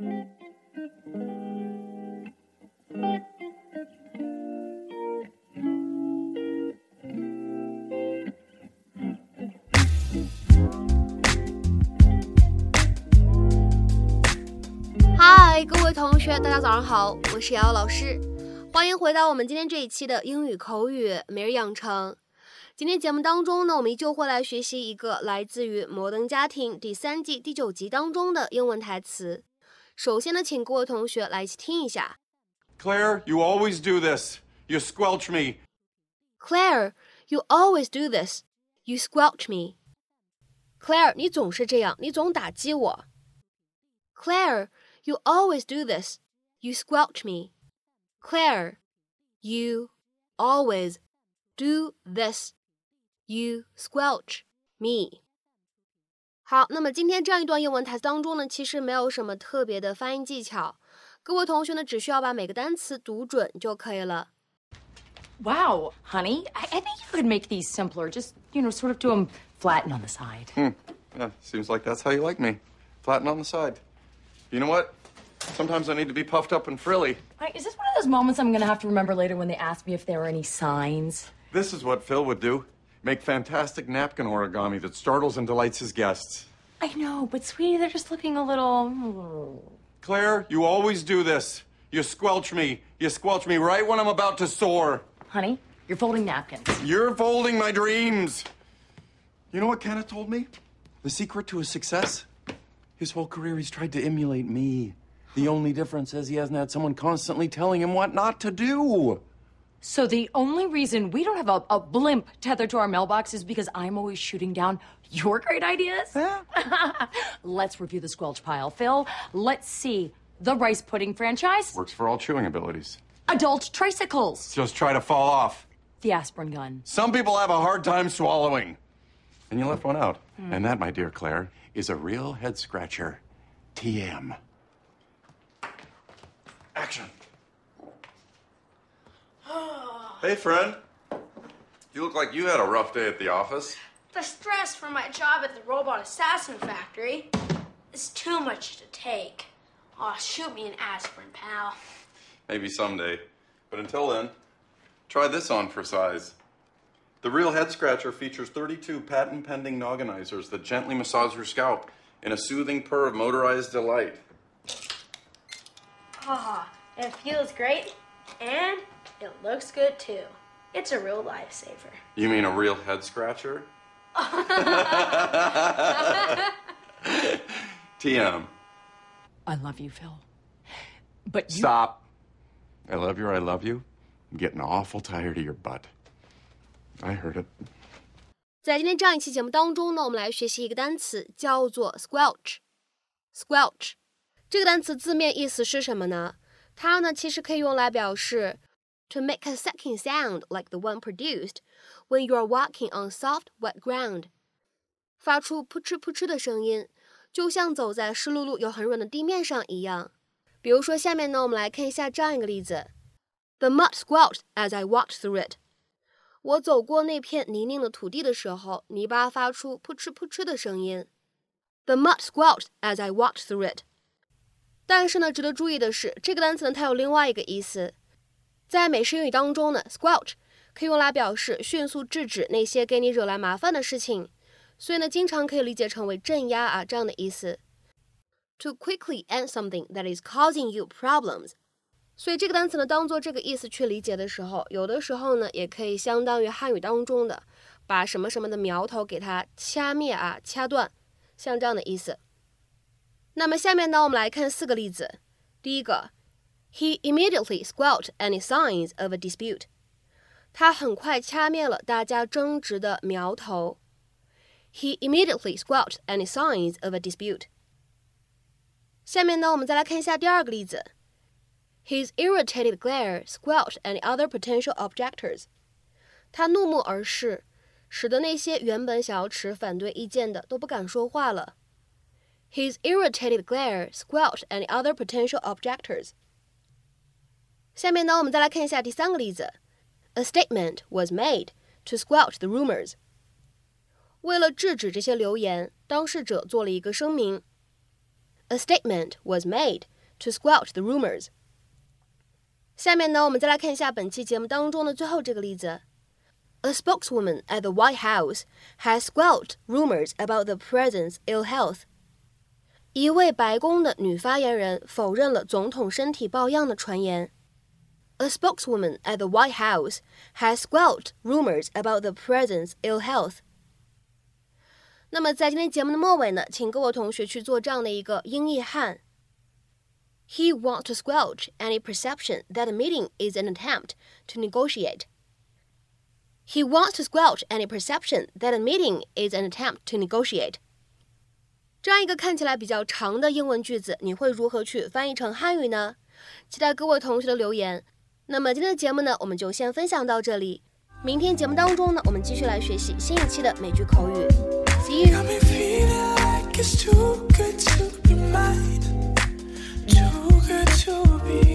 嗨，各位同学，大家早上好，我是瑶瑶老师，欢迎回到我们今天这一期的英语口语每日养成。今天节目当中呢，我们依旧会来学习一个来自于《摩登家庭》第三季第九集当中的英文台词。首先呢，请各位同学来一起听一下。Claire, you always do this. You squelch me. Claire, you always do this. You squelch me. Claire，你总是这样，你总打击我。Claire, you always do this. You squelch me. Claire, you always do this. You squelch me. 好，那么今天这样一段英文台词当中呢，其实没有什么特别的发音技巧，各位同学呢，只需要把每个单词读准就可以了。Wow, honey, I, I think you could make these simpler. Just, you know, sort of do them flatten on the side. Yeah, seems like that's how you like me. Flatten on the side. You know what? Sometimes I need to be puffed up and frilly. Right, is this one of those moments I'm going to have to remember later when they ask me if there are any signs? This is what Phil would do. Make fantastic napkin origami that startles and delights his guests. I know, but sweetie, they're just looking a little. Hmm. Claire, you always do this. You squelch me. You squelch me right when I'm about to soar. Honey, you're folding napkins. You're folding my dreams. You know what Kenneth told me? The secret to his success? His whole career, he's tried to emulate me. The only difference is he hasn't had someone constantly telling him what not to do. So the only reason we don't have a, a blimp tethered to our mailbox is because I'm always shooting down your great ideas? Let's review the squelch pile. Phil, let's see. The rice pudding franchise, Works for all chewing abilities. adult tricycles, Just try to fall off. the aspirin gun. Some people have a hard time swallowing. And you left one out. Hmm. And that, my dear Claire, is a real head scratcher. TM. Action. hey, friend. You look like you had a rough day at the office. The stress from my job at the robot assassin factory is too much to take. Aw, shoot me an aspirin, pal. Maybe someday. But until then, try this on for size. The Real Head Scratcher features 32 patent pending nogginizers that gently massage your scalp in a soothing purr of motorized delight. Haha, it feels great, and it looks good too. It's a real lifesaver. You mean a real head scratcher? TM. I love you, Phil. But you. Stop. I love you or I love you. I'm getting awful tired of your butt. I heard it. 在今天这样一期节目当中呢，我们来学习一个单词，叫做 squelch。squelch 这个单词字面意思是什么呢？它呢其实可以用来表示 to make a sucking sound like the one produced when you are walking on soft wet ground，发出扑哧扑哧的声音，就像走在湿漉漉又很软的地面上一样。比如说，下面呢，我们来看一下这样一个例子：The mud squelched as I walked through it。我走过那片泥泞的土地的时候，泥巴发出扑哧扑哧的声音。The mud squelched as I walked through it。但是呢，值得注意的是，这个单词呢，它有另外一个意思。 在美式英语当中呢，squelch 可以用来表示迅速制止那些给你惹来麻烦的事情，所以呢，经常可以理解成为镇压啊这样的意思。To quickly end something that is causing you problems。所以这个单词呢，当做这个意思去理解的时候，有的时候呢，也可以相当于汉语当中的把什么什么的苗头给它掐灭啊、掐断，像这样的意思。那么下面呢，我们来看四个例子。第一个 ，He immediately squelched any signs of a dispute。他很快掐灭了大家争执的苗头。He immediately squelched any signs of a dispute。下面呢，我们再来看一下第二个例子。His irritated glare squelched any other potential objectors。他怒目而视，使得那些原本想要持反对意见的都不敢说话了。His irritated glare squelched any other potential objectors。 下面呢，我们再来看一下第三个例子。A statement was made to squelch the rumors。为了制止这些流言，当事者做了一个声明。 a statement was made to squelch the rumors。下面呢，我们再来看一下本期节目当中的最后这个例子。A spokeswoman at the White House has squelched rumors about the president's ill health. 一位白宫的女发言人否认了总统身体抱恙的传言。 A spokeswoman at the White House has squelched rumors about the president's ill health. 那么在今天节目的末尾呢，请各位同学去做这样的一个英译汉。He wants to squelch any perception that the meeting is an attempt to negotiate. He wants to squelch any perception that a meeting is an attempt to negotiate. 这样一个看起来比较长的英文句子，你会如何去翻译成汉语呢？期待各位同学的留言。 那么今天的节目呢，我们就先分享到这里。明天节目当中呢，我们继续来学习新一期的美剧口语。See you.